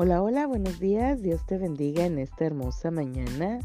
Hola, hola, buenos días. Dios te bendiga en esta hermosa mañana.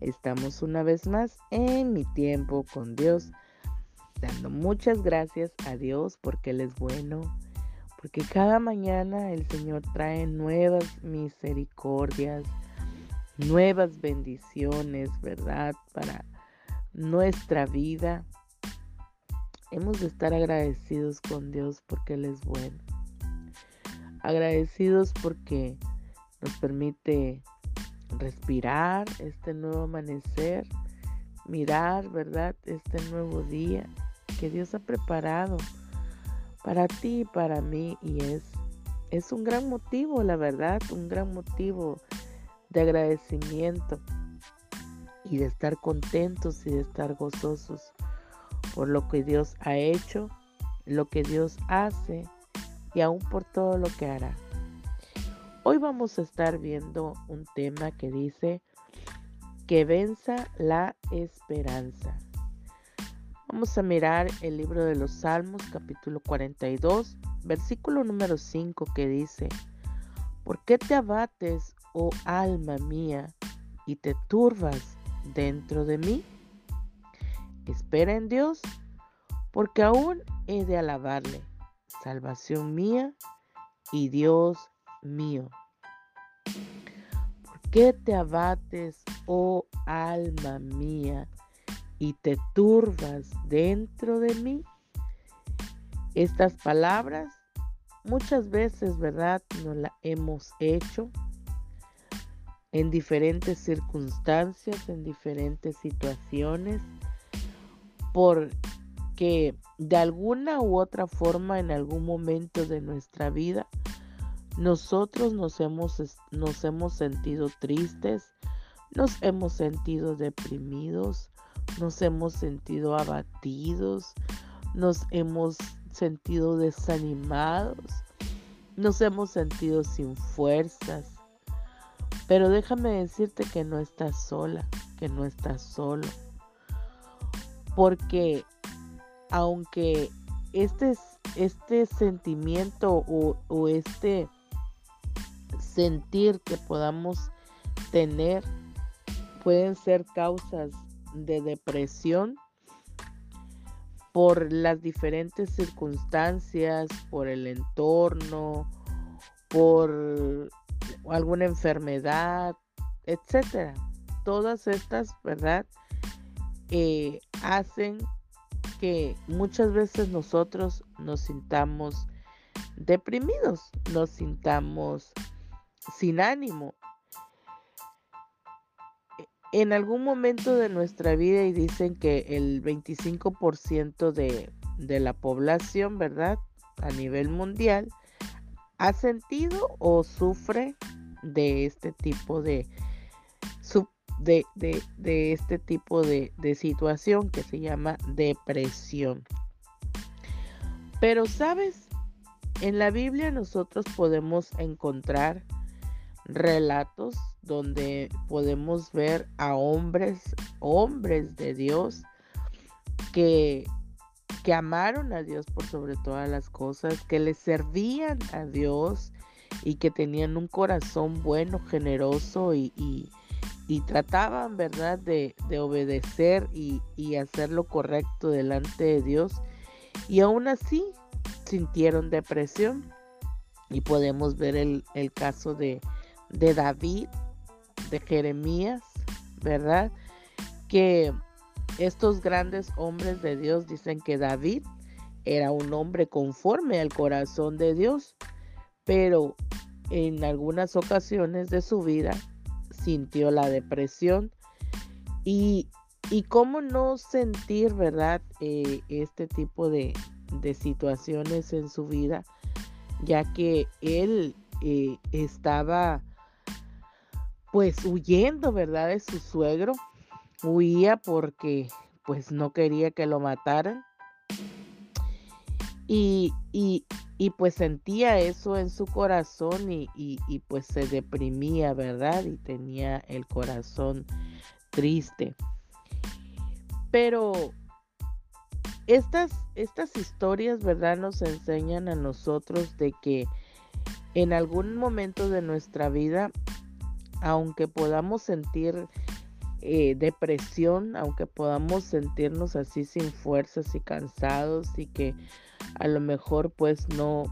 Estamos una vez más en mi tiempo con Dios, dando muchas gracias a Dios porque Él es bueno, porque cada mañana el Señor trae nuevas misericordias, nuevas bendiciones, ¿verdad? Para nuestra vida. Hemos de estar agradecidos con Dios porque Él es bueno agradecidos porque nos permite respirar este nuevo amanecer, mirar, ¿verdad? Este nuevo día que Dios ha preparado para ti y para mí y es, es un gran motivo, la verdad, un gran motivo de agradecimiento y de estar contentos y de estar gozosos por lo que Dios ha hecho, lo que Dios hace y aún por todo lo que hará. Hoy vamos a estar viendo un tema que dice que venza la esperanza. Vamos a mirar el libro de los Salmos capítulo 42, versículo número 5 que dice, ¿por qué te abates, oh alma mía, y te turbas dentro de mí? Espera en Dios, porque aún he de alabarle salvación mía y Dios mío. ¿Por qué te abates, oh alma mía, y te turbas dentro de mí? Estas palabras muchas veces, ¿verdad? No la hemos hecho en diferentes circunstancias, en diferentes situaciones, por que de alguna u otra forma en algún momento de nuestra vida nosotros nos hemos, nos hemos sentido tristes, nos hemos sentido deprimidos, nos hemos sentido abatidos, nos hemos sentido desanimados, nos hemos sentido sin fuerzas. Pero déjame decirte que no estás sola, que no estás solo. Porque aunque este, este sentimiento o, este sentir que podamos tener pueden ser causas de depresión por las diferentes circunstancias, por el entorno, por alguna enfermedad, etcétera. Todas estas, ¿verdad? Eh, hacen que muchas veces nosotros nos sintamos deprimidos, nos sintamos sin ánimo. En algún momento de nuestra vida y dicen que el 25% de, de la población, ¿verdad? A nivel mundial, ha sentido o sufre de este tipo de, de, este tipo de, de situación que se llama depresión. Pero sabes, en la Biblia nosotros podemos encontrar relatos donde podemos ver a hombres, hombres de Dios que, que amaron a Dios por sobre todas las cosas, que le servían a Dios y que tenían un corazón bueno, generoso y trataban, ¿verdad?, de, obedecer y, hacer lo correcto delante de Dios. Y aún así sintieron depresión. Y podemos ver el, caso de, de David, de Jeremías, ¿verdad? Que estos grandes hombres de Dios dicen que David era un hombre conforme al corazón de Dios, pero en algunas ocasiones de su vida sintió la depresión y, y cómo no sentir, ¿verdad? Eh, este tipo de, de, situaciones en su vida, ya que él eh, estaba pues huyendo, ¿verdad? De su suegro, huía porque pues no quería que lo mataran. Y, y, y pues sentía eso en su corazón y, pues se deprimía, ¿verdad? Y tenía el corazón triste. Pero estas, estas historias, ¿verdad? Nos enseñan a nosotros de que en algún momento de nuestra vida, aunque podamos sentir eh, depresión, aunque podamos sentirnos así sin fuerzas y cansados y que a lo mejor pues no,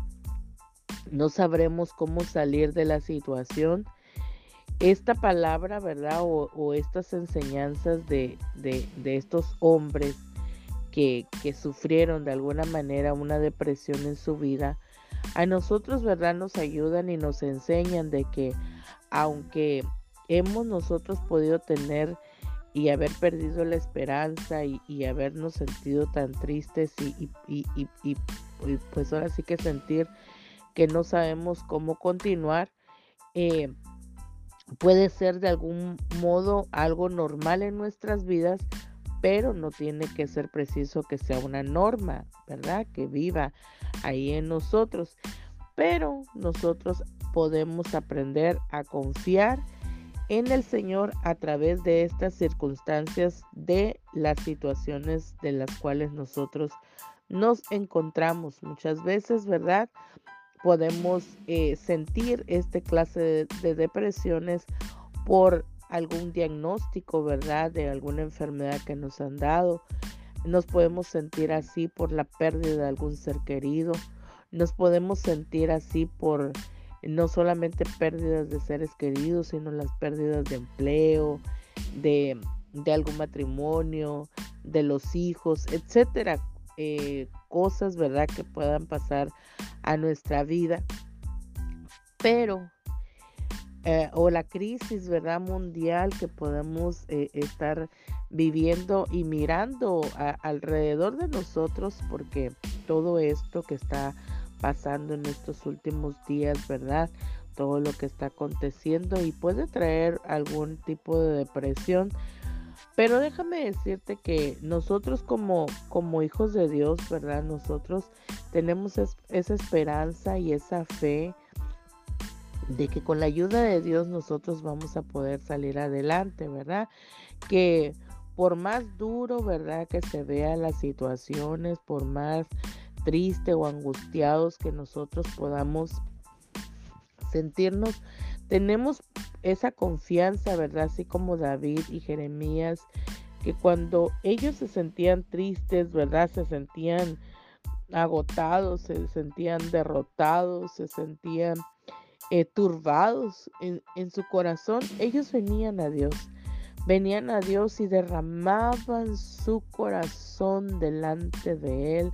no sabremos cómo salir de la situación, esta palabra, ¿verdad? O, estas enseñanzas de, de, de estos hombres que, que, sufrieron de alguna manera una depresión en su vida, a nosotros, ¿verdad? Nos ayudan y nos enseñan de que aunque hemos nosotros podido tener y haber perdido la esperanza y, habernos sentido tan tristes y, pues ahora sí que sentir que no sabemos cómo continuar, eh, puede ser de algún modo algo normal en nuestras vidas, pero no tiene que ser preciso que sea una norma, ¿verdad? Que viva ahí en nosotros. Pero nosotros podemos aprender a confiar en el Señor a través de estas circunstancias de las situaciones de las cuales nosotros nos encontramos muchas veces, ¿verdad? Podemos eh, sentir este clase de, depresiones por algún diagnóstico, ¿verdad? De alguna enfermedad que nos han dado. Nos podemos sentir así por la pérdida de algún ser querido. Nos podemos sentir así por no solamente pérdidas de seres queridos, sino las pérdidas de empleo, de, algún matrimonio, de los hijos, etcétera. Eh, cosas, ¿verdad?, que puedan pasar a nuestra vida. Pero, eh, o la crisis, ¿verdad?, mundial que podemos eh, estar viviendo y mirando alrededor de nosotros, porque todo esto que está pasando en estos últimos días, ¿verdad? Todo lo que está aconteciendo y puede traer algún tipo de depresión. Pero déjame decirte que nosotros como, como hijos de Dios, ¿verdad? Nosotros tenemos esa esperanza y esa fe de que con la ayuda de Dios nosotros vamos a poder salir adelante, ¿verdad? Que por más duro, ¿verdad? Que se vean las situaciones, por más triste o angustiados que nosotros podamos sentirnos, tenemos esa confianza, ¿verdad? Así como David y Jeremías, que cuando ellos se sentían tristes, ¿verdad? Se sentían agotados, se sentían derrotados, se sentían eh, turbados en, en su corazón, ellos venían a Dios. Venían a Dios y derramaban su corazón delante de Él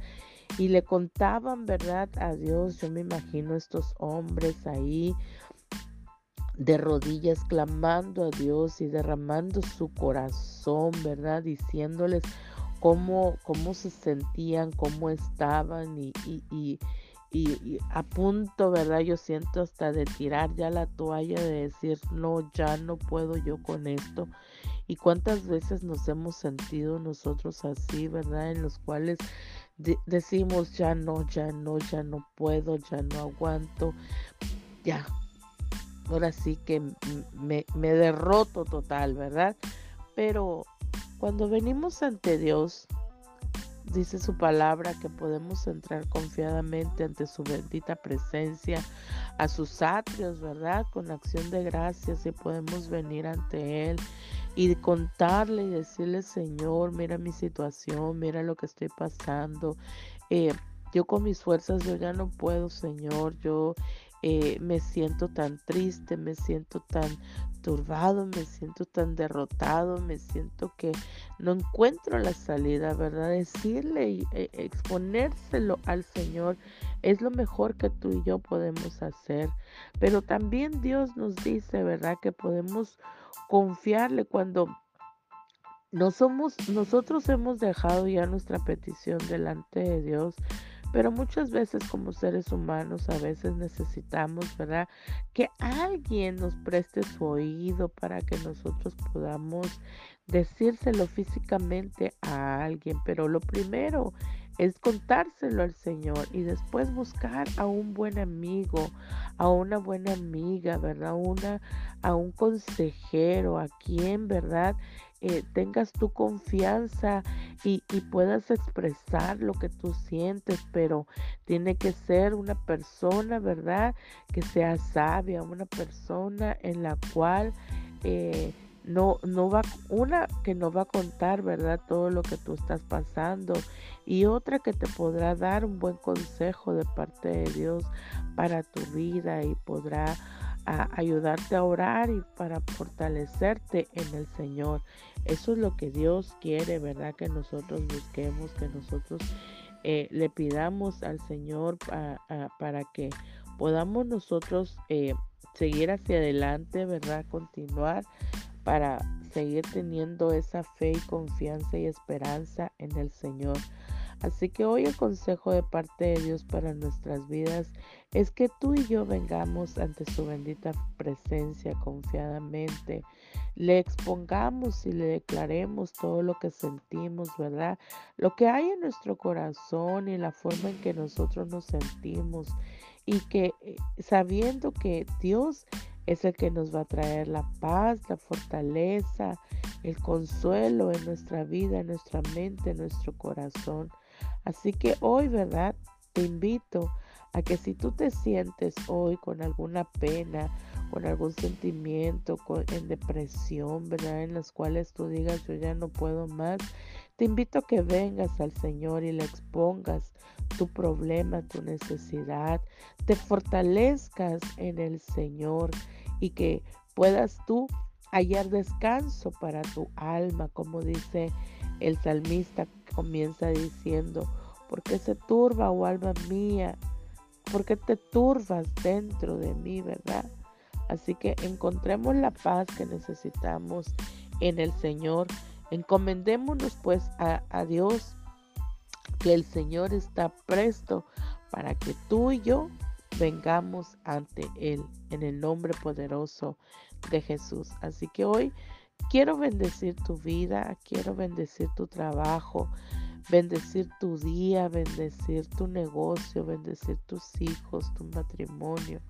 y le contaban, ¿verdad? A Dios, yo me imagino estos hombres ahí de rodillas clamando a Dios y derramando su corazón, ¿verdad? Diciéndoles cómo, cómo se sentían, cómo estaban y, y, y, y, a punto, ¿verdad? Yo siento hasta de tirar ya la toalla, de decir, no, ya no puedo yo con esto. Y cuántas veces nos hemos sentido nosotros así, ¿verdad? En los cuales decimos ya no, ya no, ya no puedo, ya no aguanto, ya. Ahora sí que me, me derroto total, ¿verdad? Pero cuando venimos ante Dios, dice su palabra que podemos entrar confiadamente ante su bendita presencia, a sus atrios, ¿verdad? Con acción de gracias y podemos venir ante Él y contarle y decirle, Señor, mira mi situación, mira lo que estoy pasando. Eh, yo con mis fuerzas, yo ya no puedo, Señor, yo eh, me siento tan triste, me siento tan me siento tan derrotado, me siento que no encuentro la salida, ¿verdad? Decirle y e, exponérselo al Señor es lo mejor que tú y yo podemos hacer. Pero también Dios nos dice, ¿verdad? Que podemos confiarle cuando no somos, nosotros hemos dejado ya nuestra petición delante de Dios pero muchas veces como seres humanos a veces necesitamos, ¿verdad? Que alguien nos preste su oído para que nosotros podamos decírselo físicamente a alguien. Pero lo primero es contárselo al Señor y después buscar a un buen amigo, a una buena amiga, ¿verdad? Una, a un consejero, a quien, ¿verdad? Eh, tengas tu confianza y, y, puedas expresar lo que tú sientes, pero tiene que ser una persona, ¿verdad? Que sea sabia, una persona en la cual eh, no, no va, una que no va a contar, ¿verdad? Todo lo que tú estás pasando y otra que te podrá dar un buen consejo de parte de Dios para tu vida y podrá ayudarte a orar y para fortalecerte en el Señor. Eso es lo que Dios quiere, ¿verdad? Que nosotros busquemos, que nosotros eh, le pidamos al Señor para que podamos nosotros eh, seguir hacia adelante, ¿verdad? Continuar para seguir teniendo esa fe y confianza y esperanza en el Señor. Así que hoy el consejo de parte de Dios para nuestras vidas es que tú y yo vengamos ante su bendita presencia confiadamente, le expongamos y le declaremos todo lo que sentimos, ¿verdad? Lo que hay en nuestro corazón y la forma en que nosotros nos sentimos y que eh, sabiendo que Dios es el que nos va a traer la paz, la fortaleza, el consuelo en nuestra vida, en nuestra mente, en nuestro corazón. Así que hoy, ¿verdad? Te invito a que si tú te sientes hoy con alguna pena, con algún sentimiento, en depresión, ¿verdad? En las cuales tú digas, yo ya no puedo más, te invito a que vengas al Señor y le expongas tu problema, tu necesidad, te fortalezcas en el Señor y que puedas tú hallar descanso para tu alma, como dice el salmista, comienza diciendo, porque se turba, oh alma mía? porque te turbas dentro de mí, verdad? Así que encontremos la paz que necesitamos en el Señor. Encomendémonos pues a, a Dios, que el Señor está presto para que tú y yo vengamos ante Él en el nombre poderoso de Jesús. Así que hoy quiero bendecir tu vida, quiero bendecir tu trabajo, bendecir tu día, bendecir tu negocio, bendecir tus hijos, tu matrimonio.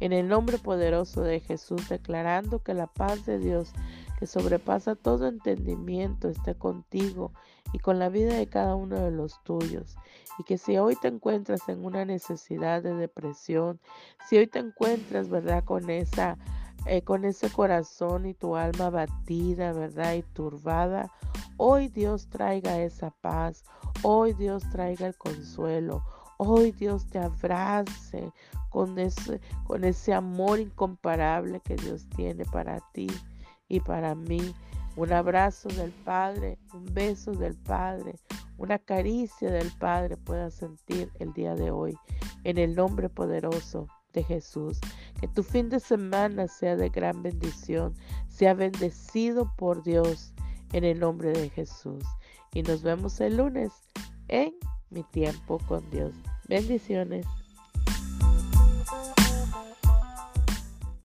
En el nombre poderoso de Jesús, declarando que la paz de Dios, que sobrepasa todo entendimiento, esté contigo y con la vida de cada uno de los tuyos. Y que si hoy te encuentras en una necesidad de depresión, si hoy te encuentras, ¿verdad?, con esa... Eh, con ese corazón y tu alma batida, ¿verdad? Y turbada, Hoy Dios traiga esa paz, hoy Dios traiga el consuelo, hoy Dios te abrace con ese, con ese amor incomparable que Dios tiene para ti y para mí. Un abrazo del Padre, un beso del Padre, una caricia del Padre pueda sentir el día de hoy. En el nombre poderoso de Jesús. Que tu fin de semana sea de gran bendición, sea bendecido por Dios en el nombre de Jesús. Y nos vemos el lunes en mi tiempo con Dios. Bendiciones.